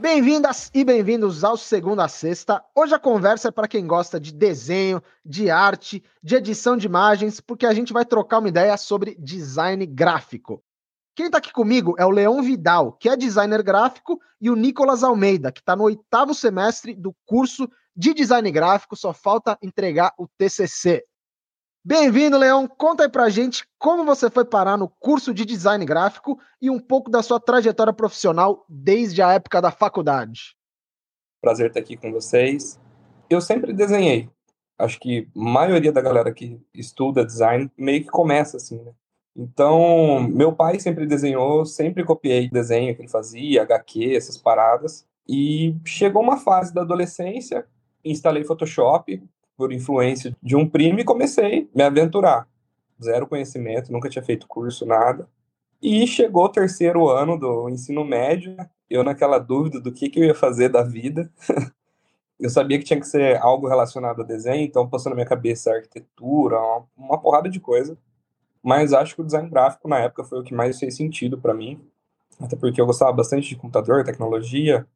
Bem-vindas e bem-vindos ao Segunda a Sexta. Hoje a conversa é para quem gosta de desenho, de arte, de edição de imagens, porque a gente vai trocar uma ideia sobre design gráfico. Quem está aqui comigo é o Leão Vidal, que é designer gráfico, e o Nicolas Almeida, que está no oitavo semestre do curso de design gráfico, só falta entregar o TCC. Bem-vindo, Leão. Conta aí pra gente como você foi parar no curso de design gráfico e um pouco da sua trajetória profissional desde a época da faculdade. Prazer estar aqui com vocês. Eu sempre desenhei. Acho que a maioria da galera que estuda design meio que começa assim, né? Então, meu pai sempre desenhou, sempre copiei desenho que ele fazia, HQ, essas paradas. E chegou uma fase da adolescência, instalei Photoshop, por influência de um primo e comecei a me aventurar. Zero conhecimento, nunca tinha feito curso, nada. E chegou o terceiro ano do ensino médio, eu naquela dúvida do que, que eu ia fazer da vida. eu sabia que tinha que ser algo relacionado a desenho, então passou na minha cabeça arquitetura, uma, uma porrada de coisa. Mas acho que o design gráfico na época foi o que mais fez sentido para mim, até porque eu gostava bastante de computador, tecnologia.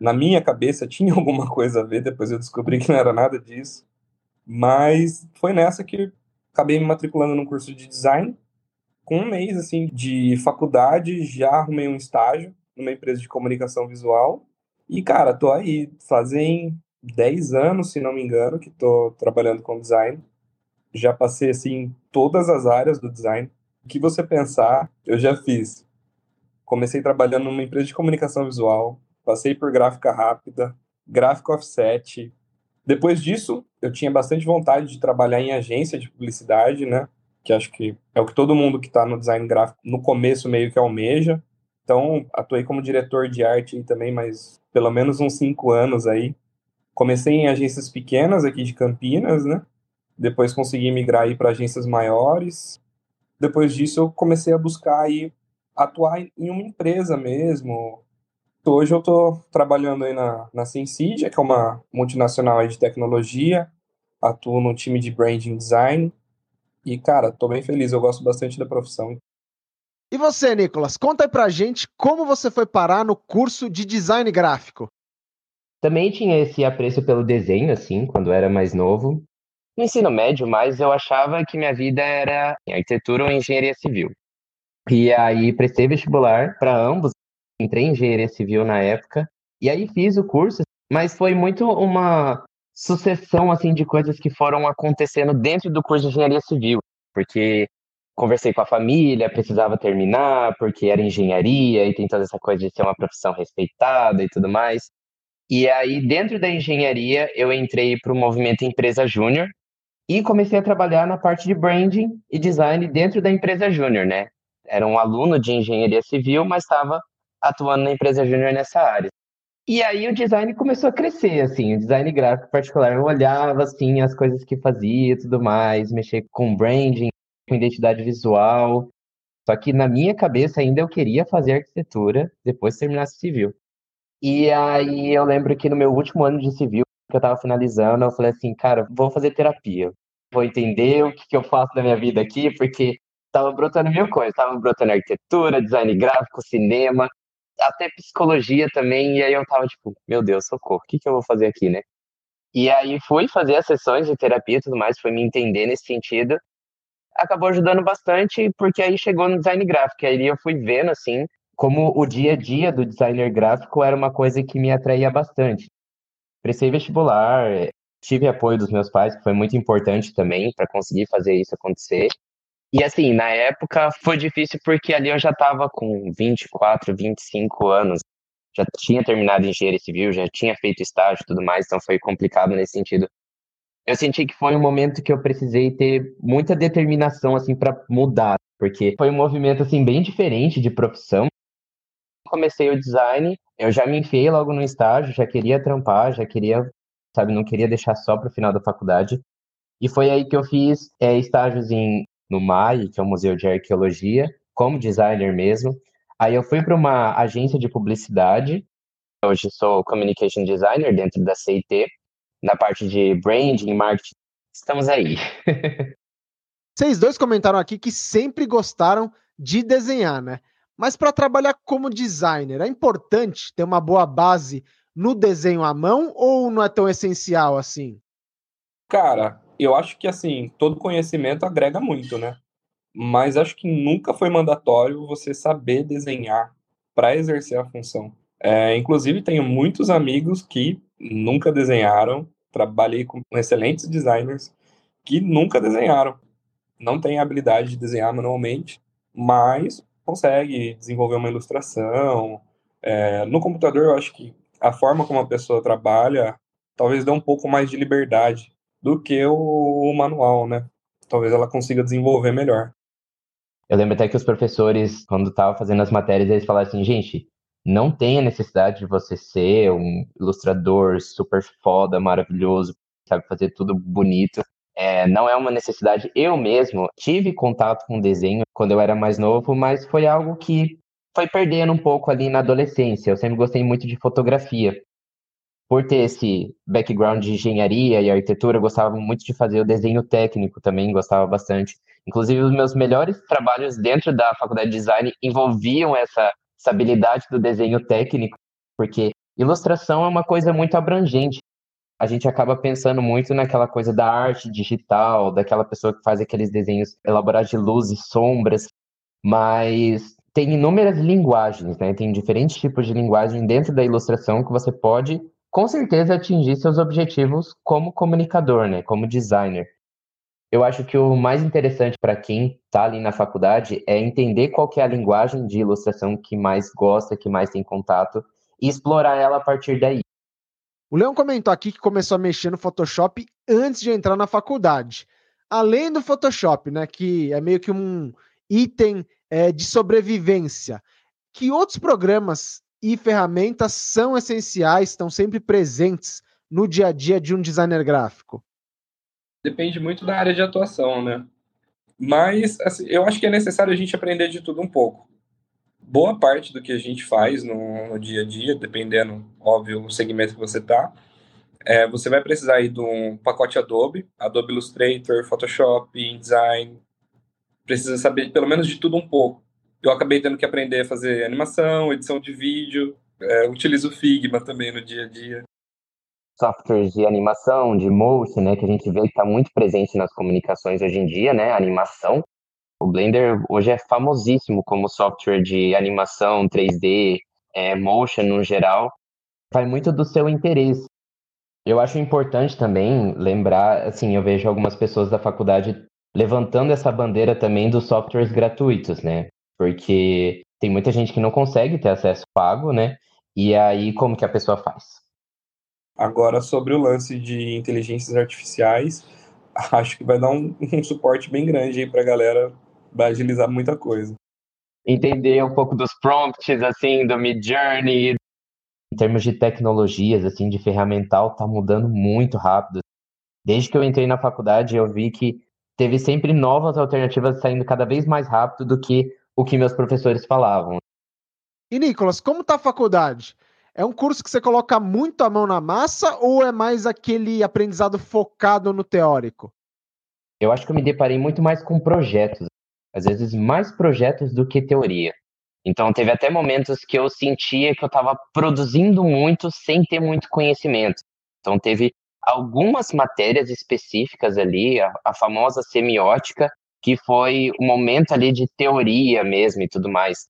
Na minha cabeça tinha alguma coisa a ver, depois eu descobri que não era nada disso. Mas foi nessa que acabei me matriculando num curso de design. Com um mês assim de faculdade, já arrumei um estágio numa empresa de comunicação visual. E, cara, tô aí, fazem 10 anos, se não me engano, que tô trabalhando com design. Já passei, assim, todas as áreas do design. O que você pensar, eu já fiz. Comecei trabalhando numa empresa de comunicação visual, passei por gráfica rápida, gráfico offset, depois disso, eu tinha bastante vontade de trabalhar em agência de publicidade, né? Que acho que é o que todo mundo que está no design gráfico no começo meio que almeja. Então, atuei como diretor de arte também, mas pelo menos uns cinco anos aí. Comecei em agências pequenas aqui de Campinas, né? Depois consegui migrar aí para agências maiores. Depois disso, eu comecei a buscar aí atuar em uma empresa mesmo, Hoje eu estou trabalhando aí na, na Sensidia, que é uma multinacional de tecnologia, atuo no time de branding design e, cara, estou bem feliz, eu gosto bastante da profissão. E você, Nicolas, conta aí pra gente como você foi parar no curso de design gráfico. Também tinha esse apreço pelo desenho, assim, quando era mais novo. No ensino médio, mas eu achava que minha vida era arquitetura ou engenharia civil. E aí prestei vestibular para ambos, entrei em engenharia civil na época, e aí fiz o curso, mas foi muito uma sucessão assim de coisas que foram acontecendo dentro do curso de engenharia civil, porque conversei com a família, precisava terminar, porque era engenharia e tem toda essa coisa de ser uma profissão respeitada e tudo mais. E aí, dentro da engenharia, eu entrei para o movimento Empresa Júnior e comecei a trabalhar na parte de branding e design dentro da Empresa Júnior, né? Era um aluno de engenharia civil, mas estava atuando na empresa júnior nessa área. E aí o design começou a crescer, assim, o design gráfico particular. Eu olhava, assim, as coisas que fazia e tudo mais, mexer com branding, com identidade visual. Só que na minha cabeça ainda eu queria fazer arquitetura depois que terminasse civil. E aí eu lembro que no meu último ano de civil, que eu tava finalizando, eu falei assim, cara, vou fazer terapia. Vou entender o que, que eu faço na minha vida aqui, porque tava brotando mil coisas. Tava brotando arquitetura, design gráfico, cinema até psicologia também, e aí eu tava tipo, meu Deus, socorro, o que, que eu vou fazer aqui, né? E aí fui fazer as sessões de terapia e tudo mais, foi me entender nesse sentido. Acabou ajudando bastante, porque aí chegou no design gráfico, aí eu fui vendo, assim, como o dia a dia do designer gráfico era uma coisa que me atraía bastante. Prestei vestibular, tive apoio dos meus pais, que foi muito importante também para conseguir fazer isso acontecer. E assim, na época foi difícil porque ali eu já estava com 24, 25 anos. Já tinha terminado engenharia civil, já tinha feito estágio e tudo mais, então foi complicado nesse sentido. Eu senti que foi um momento que eu precisei ter muita determinação assim para mudar, porque foi um movimento assim bem diferente de profissão. Comecei o design, eu já me enfiei logo no estágio, já queria trampar, já queria sabe? Não queria deixar só para o final da faculdade. E foi aí que eu fiz é, estágios em, no MAI, que é o Museu de Arqueologia, como designer mesmo. Aí eu fui para uma agência de publicidade. Hoje sou communication designer dentro da CIT, na parte de branding, marketing. Estamos aí. Vocês dois comentaram aqui que sempre gostaram de desenhar, né? Mas para trabalhar como designer, é importante ter uma boa base no desenho à mão ou não é tão essencial assim? Cara, eu acho que assim, todo conhecimento agrega muito, né? Mas acho que nunca foi mandatório você saber desenhar para exercer a função. É, inclusive, tenho muitos amigos que nunca desenharam, trabalhei com excelentes designers que nunca desenharam. Não tem habilidade de desenhar manualmente, mas consegue desenvolver uma ilustração. É, no computador, eu acho que a forma como a pessoa trabalha talvez dê um pouco mais de liberdade do que o, o manual, né? Talvez ela consiga desenvolver melhor. Eu lembro até que os professores, quando estavam fazendo as matérias, eles falaram assim, gente, não tem a necessidade de você ser um ilustrador super foda, maravilhoso, sabe fazer tudo bonito. É, não é uma necessidade. Eu mesmo tive contato com desenho quando eu era mais novo, mas foi algo que foi perdendo um pouco ali na adolescência. Eu sempre gostei muito de fotografia. Por ter esse background de engenharia e arquitetura, eu gostava muito de fazer o desenho técnico também, gostava bastante. Inclusive, os meus melhores trabalhos dentro da faculdade de design envolviam essa, essa habilidade do desenho técnico, porque ilustração é uma coisa muito abrangente. A gente acaba pensando muito naquela coisa da arte digital, daquela pessoa que faz aqueles desenhos elaborados de luz e sombras, mas tem inúmeras linguagens, né? Tem diferentes tipos de linguagem dentro da ilustração que você pode, com certeza, atingir seus objetivos como comunicador, né? Como designer. Eu acho que o mais interessante para quem está ali na faculdade é entender qual é a linguagem de ilustração que mais gosta, que mais tem contato, e explorar ela a partir daí. O Leão comentou aqui que começou a mexer no Photoshop antes de entrar na faculdade. Além do Photoshop, né, que é meio que um item é, de sobrevivência, que outros programas e ferramentas são essenciais, estão sempre presentes no dia a dia de um designer gráfico? depende muito da área de atuação, né? Mas assim, eu acho que é necessário a gente aprender de tudo um pouco. Boa parte do que a gente faz no, no dia a dia, dependendo, óbvio, do segmento que você está, é, você vai precisar aí de um pacote Adobe, Adobe Illustrator, Photoshop, InDesign. Precisa saber pelo menos de tudo um pouco. Eu acabei tendo que aprender a fazer animação, edição de vídeo, é, utilizo o Figma também no dia a dia softwares de animação, de motion, né, que a gente vê que está muito presente nas comunicações hoje em dia, né, animação. O Blender hoje é famosíssimo como software de animação 3D, é, motion no geral. Vai muito do seu interesse. Eu acho importante também lembrar, assim, eu vejo algumas pessoas da faculdade levantando essa bandeira também dos softwares gratuitos, né? Porque tem muita gente que não consegue ter acesso pago, né? E aí, como que a pessoa faz? Agora, sobre o lance de inteligências artificiais, acho que vai dar um, um suporte bem grande aí para a galera, vai agilizar muita coisa. Entender um pouco dos prompts, assim, do Mid Journey. Em termos de tecnologias, assim, de ferramental, tá mudando muito rápido. Desde que eu entrei na faculdade, eu vi que teve sempre novas alternativas saindo cada vez mais rápido do que o que meus professores falavam. E Nicolas, como tá a faculdade? É um curso que você coloca muito a mão na massa ou é mais aquele aprendizado focado no teórico? Eu acho que eu me deparei muito mais com projetos, às vezes mais projetos do que teoria. Então teve até momentos que eu sentia que eu estava produzindo muito sem ter muito conhecimento. Então teve algumas matérias específicas ali, a, a famosa semiótica, que foi o um momento ali de teoria mesmo e tudo mais.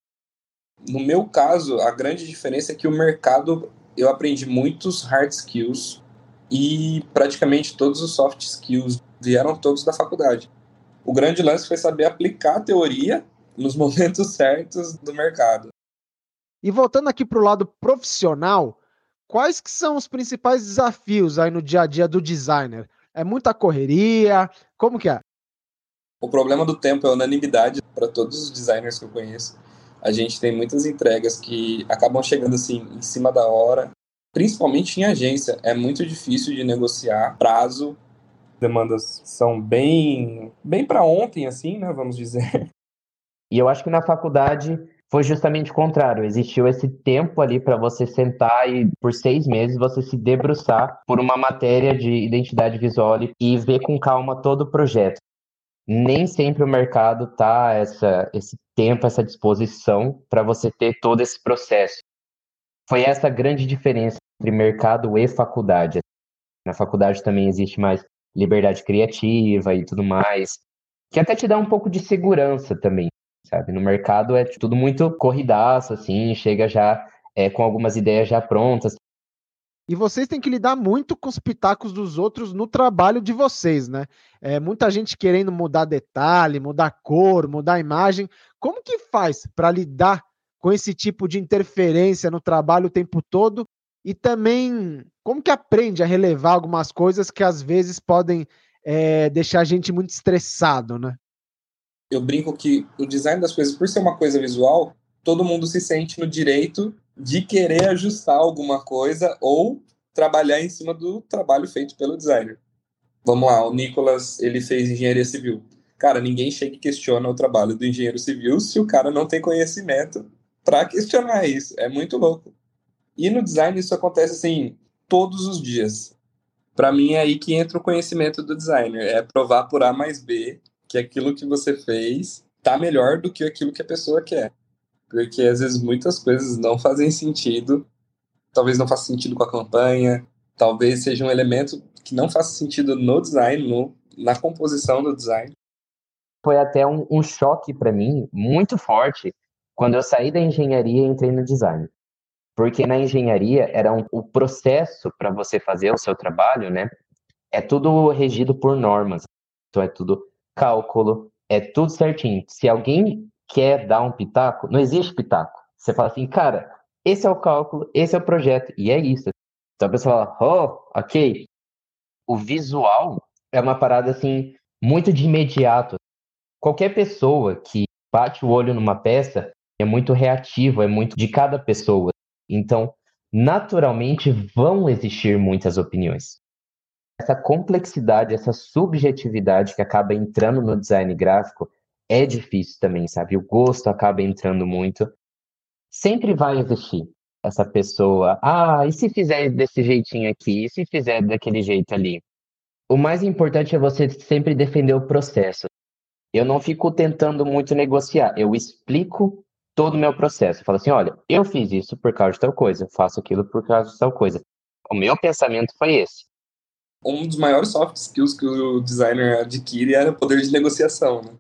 No meu caso, a grande diferença é que o mercado eu aprendi muitos hard skills e praticamente todos os soft skills vieram todos da faculdade. O grande lance foi saber aplicar a teoria nos momentos certos do mercado. E voltando aqui para o lado profissional, quais que são os principais desafios aí no dia a dia do designer? É muita correria? Como que é? O problema do tempo é unanimidade para todos os designers que eu conheço a gente tem muitas entregas que acabam chegando assim em cima da hora. principalmente em agência. É muito difícil de negociar prazo. Demandas são bem, bem para ontem, assim, né? Vamos dizer. E eu acho que na faculdade foi justamente o contrário. Existiu esse tempo ali para você sentar e, por seis meses, você se debruçar por uma matéria de identidade visual e ver com calma todo o projeto. Nem sempre o mercado tá essa, esse tempo, essa disposição para você ter todo esse processo. Foi essa a grande diferença entre mercado e faculdade. Na faculdade também existe mais liberdade criativa e tudo mais, que até te dá um pouco de segurança também sabe? No mercado é tudo muito corridaço, assim, chega já é, com algumas ideias já prontas. E vocês têm que lidar muito com os pitacos dos outros no trabalho de vocês, né? É, muita gente querendo mudar detalhe, mudar cor, mudar imagem. Como que faz para lidar com esse tipo de interferência no trabalho o tempo todo? E também, como que aprende a relevar algumas coisas que às vezes podem é, deixar a gente muito estressado, né? eu brinco que o design das coisas, por ser uma coisa visual, todo mundo se sente no direito de querer ajustar alguma coisa ou trabalhar em cima do trabalho feito pelo designer. Vamos lá, o Nicolas, ele fez engenharia civil. Cara, ninguém chega e questiona o trabalho do engenheiro civil se o cara não tem conhecimento para questionar isso. É muito louco. E no design isso acontece assim todos os dias. Para mim é aí que entra o conhecimento do designer, é provar por A mais B que aquilo que você fez tá melhor do que aquilo que a pessoa quer. Porque às vezes muitas coisas não fazem sentido, talvez não faça sentido com a campanha, talvez seja um elemento que não faça sentido no design, no, na composição do design. Foi até um, um choque para mim muito forte quando eu saí da engenharia e entrei no design. Porque na engenharia era um, o processo para você fazer o seu trabalho, né? É tudo regido por normas. Então é tudo cálculo, é tudo certinho. Se alguém quer dar um pitaco, não existe pitaco. Você fala assim, cara, esse é o cálculo, esse é o projeto, e é isso. Então a pessoa fala, oh, ok. O visual é uma parada assim, muito de imediato. Qualquer pessoa que bate o olho numa peça é muito reativo, é muito de cada pessoa. Então, naturalmente, vão existir muitas opiniões essa complexidade, essa subjetividade que acaba entrando no design gráfico é difícil também, sabe? O gosto acaba entrando muito. Sempre vai existir essa pessoa. Ah, e se fizer desse jeitinho aqui? E se fizer daquele jeito ali? O mais importante é você sempre defender o processo. Eu não fico tentando muito negociar. Eu explico todo o meu processo. Eu falo assim: olha, eu fiz isso por causa de tal coisa, faço aquilo por causa de tal coisa. O meu pensamento foi esse um dos maiores soft skills que o designer adquire é o poder de negociação. Né?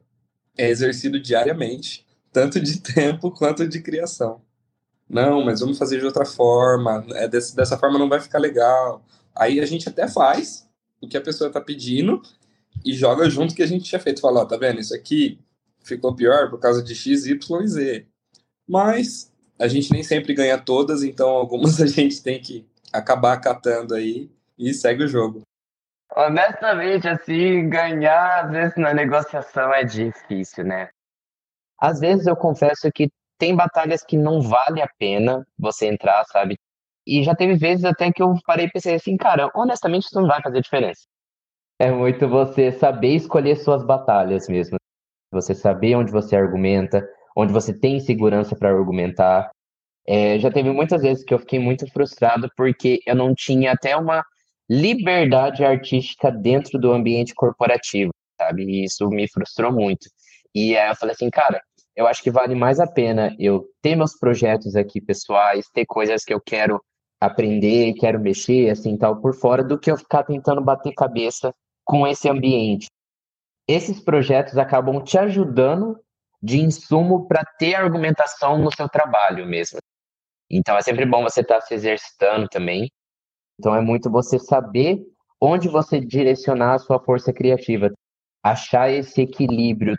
É exercido diariamente, tanto de tempo quanto de criação. Não, mas vamos fazer de outra forma, é desse, dessa forma não vai ficar legal. Aí a gente até faz o que a pessoa está pedindo e joga junto que a gente tinha feito. Fala, ó, tá vendo? Isso aqui ficou pior por causa de X, Y e Z. Mas a gente nem sempre ganha todas, então algumas a gente tem que acabar acatando aí e segue o jogo. Honestamente, assim, ganhar às vezes na negociação é difícil, né? Às vezes eu confesso que tem batalhas que não vale a pena você entrar, sabe? E já teve vezes até que eu parei e pensei assim, cara, honestamente isso não vai fazer diferença. É muito você saber escolher suas batalhas mesmo. Você saber onde você argumenta, onde você tem segurança para argumentar. É, já teve muitas vezes que eu fiquei muito frustrado porque eu não tinha até uma liberdade artística dentro do ambiente corporativo, sabe? E isso me frustrou muito. E aí eu falei assim, cara, eu acho que vale mais a pena eu ter meus projetos aqui pessoais, ter coisas que eu quero aprender, quero mexer, assim, tal, por fora, do que eu ficar tentando bater cabeça com esse ambiente. Esses projetos acabam te ajudando de insumo para ter argumentação no seu trabalho mesmo. Então é sempre bom você estar tá se exercitando também então é muito você saber onde você direcionar a sua força criativa, achar esse equilíbrio.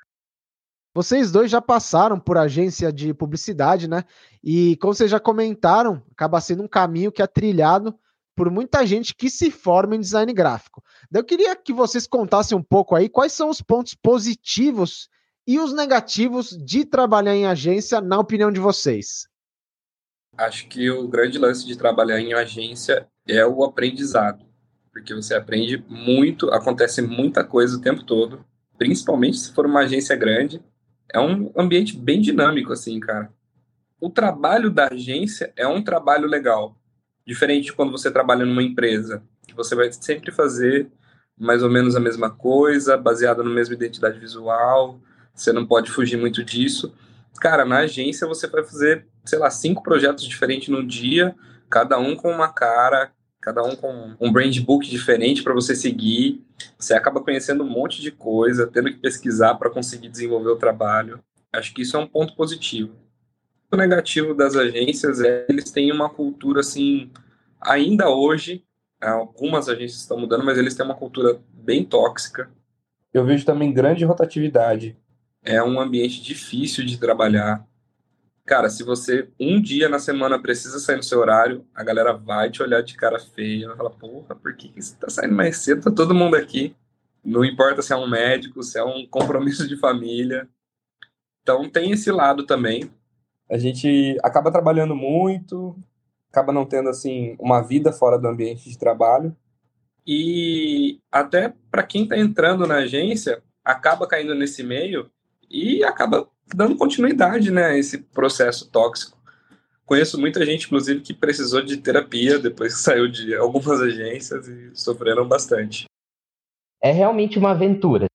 Vocês dois já passaram por agência de publicidade, né? E como vocês já comentaram, acaba sendo um caminho que é trilhado por muita gente que se forma em design gráfico. Eu queria que vocês contassem um pouco aí quais são os pontos positivos e os negativos de trabalhar em agência, na opinião de vocês. Acho que o grande lance de trabalhar em agência é o aprendizado, porque você aprende muito, acontece muita coisa o tempo todo, principalmente se for uma agência grande. É um ambiente bem dinâmico, assim, cara. O trabalho da agência é um trabalho legal, diferente de quando você trabalha numa empresa, que você vai sempre fazer mais ou menos a mesma coisa, baseada na mesma identidade visual, você não pode fugir muito disso. Cara, na agência você vai fazer, sei lá, cinco projetos diferentes no dia, cada um com uma cara, cada um com um brand book diferente para você seguir. Você acaba conhecendo um monte de coisa, tendo que pesquisar para conseguir desenvolver o trabalho. Acho que isso é um ponto positivo. O negativo das agências é que eles têm uma cultura assim, ainda hoje, algumas agências estão mudando, mas eles têm uma cultura bem tóxica. Eu vejo também grande rotatividade. É um ambiente difícil de trabalhar. Cara, se você um dia na semana precisa sair no seu horário, a galera vai te olhar de cara feia, vai falar, porra, por que você tá saindo mais cedo? Tá todo mundo aqui. Não importa se é um médico, se é um compromisso de família. Então tem esse lado também. A gente acaba trabalhando muito, acaba não tendo assim uma vida fora do ambiente de trabalho. E até para quem está entrando na agência, acaba caindo nesse meio e acaba dando continuidade, né, a esse processo tóxico. Conheço muita gente, inclusive, que precisou de terapia depois que saiu de algumas agências e sofreram bastante. É realmente uma aventura,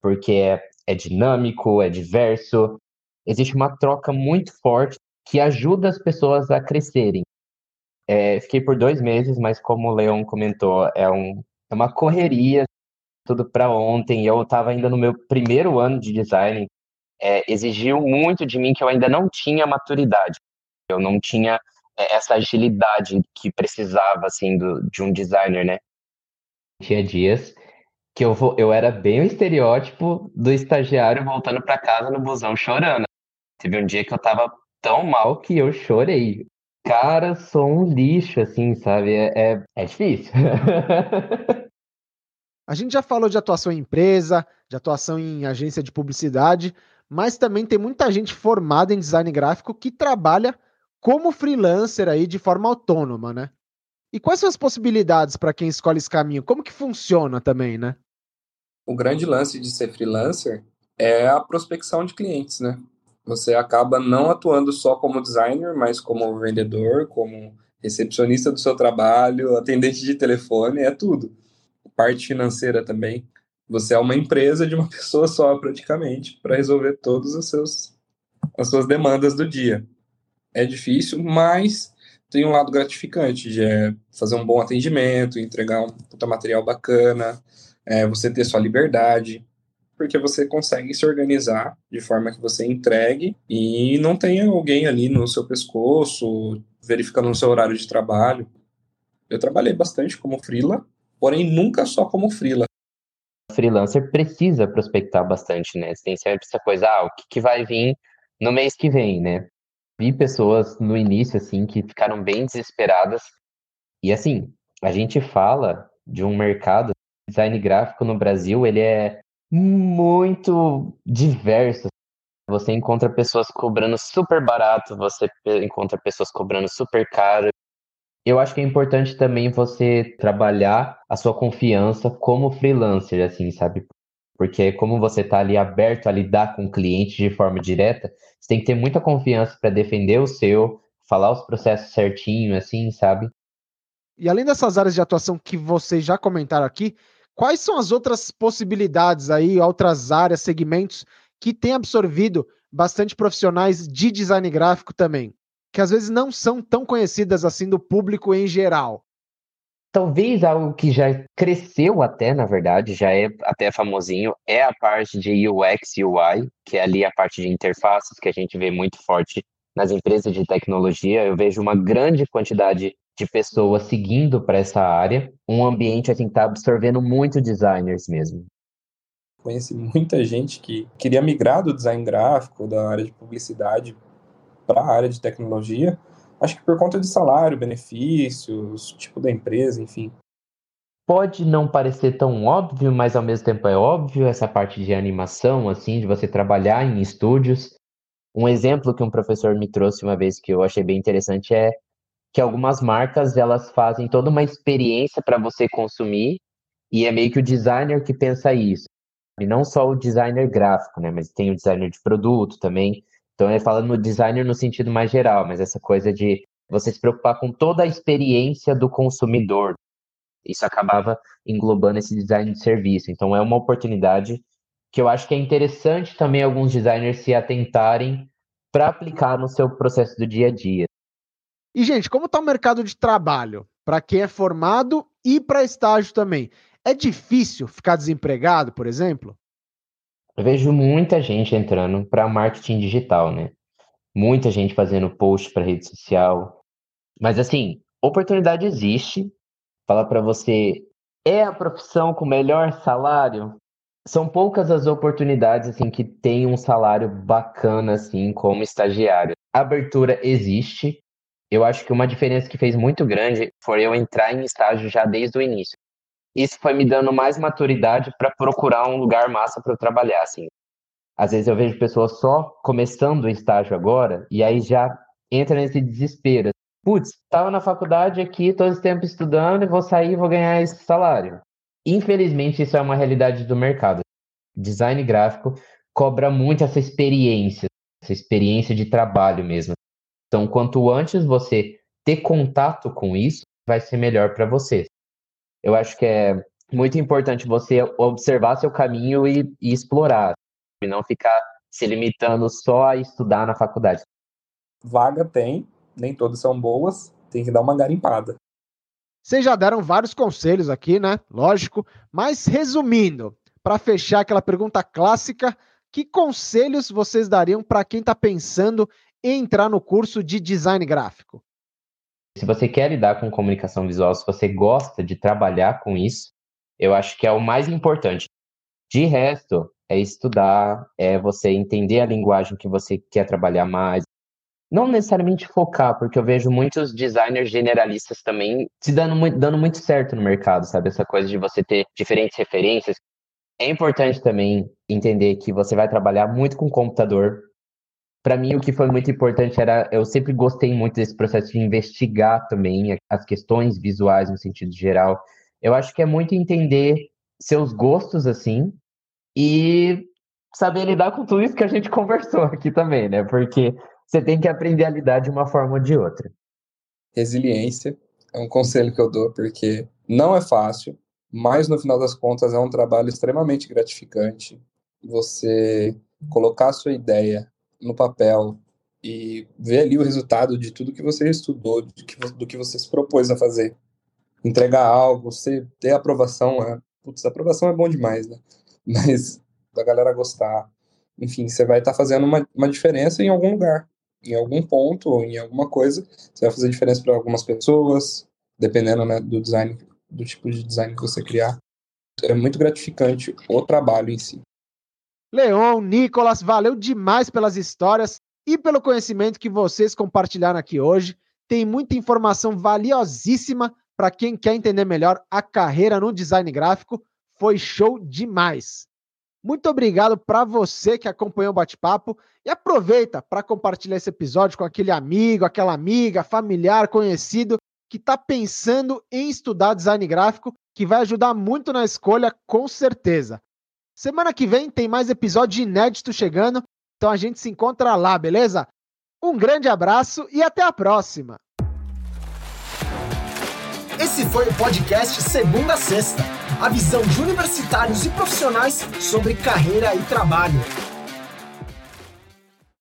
porque é, é dinâmico, é diverso, existe uma troca muito forte que ajuda as pessoas a crescerem. É, fiquei por dois meses, mas como o Leon comentou, é, um, é uma correria, tudo para ontem. Eu estava ainda no meu primeiro ano de design, é, exigiu muito de mim que eu ainda não tinha maturidade. Eu não tinha é, essa agilidade que precisava assim do, de um designer, né? Tinha dias que eu, eu era bem o estereótipo do estagiário voltando para casa no busão chorando. Teve um dia que eu tava tão mal que eu chorei. Cara, sou um lixo, assim, sabe? É, é, é difícil. A gente já falou de atuação em empresa, de atuação em agência de publicidade, mas também tem muita gente formada em design gráfico que trabalha como freelancer aí de forma autônoma, né? E quais são as possibilidades para quem escolhe esse caminho? Como que funciona também, né? O grande lance de ser freelancer é a prospecção de clientes, né? Você acaba não atuando só como designer, mas como vendedor, como recepcionista do seu trabalho, atendente de telefone, é tudo. Parte financeira também você é uma empresa de uma pessoa só, praticamente, para resolver todas os seus, as suas demandas do dia. É difícil, mas tem um lado gratificante, de é fazer um bom atendimento, entregar um puta material bacana, é, você ter sua liberdade, porque você consegue se organizar de forma que você entregue e não tenha alguém ali no seu pescoço, verificando o seu horário de trabalho. Eu trabalhei bastante como freela, porém nunca só como freela freelancer precisa prospectar bastante, né? Você tem sempre essa coisa, ah, o que, que vai vir no mês que vem, né? Vi pessoas no início, assim, que ficaram bem desesperadas. E, assim, a gente fala de um mercado, design gráfico no Brasil, ele é muito diverso. Você encontra pessoas cobrando super barato, você encontra pessoas cobrando super caro. Eu acho que é importante também você trabalhar a sua confiança como freelancer, assim, sabe? Porque como você está ali aberto a lidar com o cliente de forma direta, você tem que ter muita confiança para defender o seu, falar os processos certinho, assim, sabe? E além dessas áreas de atuação que vocês já comentaram aqui, quais são as outras possibilidades aí, outras áreas, segmentos que têm absorvido bastante profissionais de design gráfico também? Que às vezes não são tão conhecidas assim do público em geral? Talvez algo que já cresceu até, na verdade, já é até famosinho, é a parte de UX e UI, que é ali a parte de interfaces que a gente vê muito forte nas empresas de tecnologia. Eu vejo uma grande quantidade de pessoas seguindo para essa área, um ambiente assim que está absorvendo muito designers mesmo. Conheci muita gente que queria migrar do design gráfico, da área de publicidade, para a área de tecnologia, acho que por conta de salário, benefícios, tipo da empresa, enfim. Pode não parecer tão óbvio, mas ao mesmo tempo é óbvio essa parte de animação, assim, de você trabalhar em estúdios. Um exemplo que um professor me trouxe uma vez que eu achei bem interessante é que algumas marcas elas fazem toda uma experiência para você consumir e é meio que o designer que pensa isso. E não só o designer gráfico, né, mas tem o designer de produto também. Então ele fala no designer no sentido mais geral, mas essa coisa de você se preocupar com toda a experiência do consumidor. Isso acabava englobando esse design de serviço. Então é uma oportunidade que eu acho que é interessante também alguns designers se atentarem para aplicar no seu processo do dia a dia. E, gente, como está o mercado de trabalho? Para quem é formado e para estágio também. É difícil ficar desempregado, por exemplo? Eu vejo muita gente entrando para marketing digital, né? Muita gente fazendo post para rede social. Mas, assim, oportunidade existe. Falar para você, é a profissão com melhor salário? São poucas as oportunidades assim que tem um salário bacana assim como estagiário. Abertura existe, eu acho que uma diferença que fez muito grande foi eu entrar em estágio já desde o início. Isso foi me dando mais maturidade para procurar um lugar massa para eu trabalhar, assim. Às vezes eu vejo pessoas só começando o estágio agora e aí já entra nesse desespero. Putz, estava na faculdade aqui todo esse tempo estudando e vou sair e vou ganhar esse salário. Infelizmente, isso é uma realidade do mercado. Design gráfico cobra muito essa experiência, essa experiência de trabalho mesmo. Então, quanto antes você ter contato com isso, vai ser melhor para você. Eu acho que é muito importante você observar seu caminho e, e explorar, e não ficar se limitando só a estudar na faculdade. Vaga tem, nem todas são boas, tem que dar uma garimpada. Vocês já deram vários conselhos aqui, né? Lógico, mas resumindo, para fechar aquela pergunta clássica, que conselhos vocês dariam para quem está pensando entrar no curso de design gráfico? Se você quer lidar com comunicação visual, se você gosta de trabalhar com isso, eu acho que é o mais importante. De resto, é estudar, é você entender a linguagem que você quer trabalhar mais. Não necessariamente focar, porque eu vejo muitos designers generalistas também se dando muito, dando muito certo no mercado, sabe? Essa coisa de você ter diferentes referências. É importante também entender que você vai trabalhar muito com computador, para mim o que foi muito importante era eu sempre gostei muito desse processo de investigar também as questões visuais no sentido geral. Eu acho que é muito entender seus gostos assim e saber lidar com tudo isso que a gente conversou aqui também, né? Porque você tem que aprender a lidar de uma forma ou de outra. Resiliência é um conselho que eu dou porque não é fácil, mas no final das contas é um trabalho extremamente gratificante. Você colocar a sua ideia no papel e ver ali o resultado de tudo que você estudou, que, do que você se propôs a fazer. Entregar algo, você ter aprovação, é, putz, aprovação é bom demais, né? Mas da galera gostar, enfim, você vai estar tá fazendo uma, uma diferença em algum lugar, em algum ponto, ou em alguma coisa, você vai fazer diferença para algumas pessoas, dependendo né, do design, do tipo de design que você criar. É muito gratificante o trabalho em si. Leon, Nicolas, valeu demais pelas histórias e pelo conhecimento que vocês compartilharam aqui hoje. Tem muita informação valiosíssima para quem quer entender melhor a carreira no design gráfico. Foi show demais. Muito obrigado para você que acompanhou o bate-papo e aproveita para compartilhar esse episódio com aquele amigo, aquela amiga, familiar, conhecido que está pensando em estudar design gráfico, que vai ajudar muito na escolha, com certeza. Semana que vem tem mais episódio inédito chegando, então a gente se encontra lá, beleza? Um grande abraço e até a próxima! Esse foi o podcast Segunda a Sexta a visão de universitários e profissionais sobre carreira e trabalho.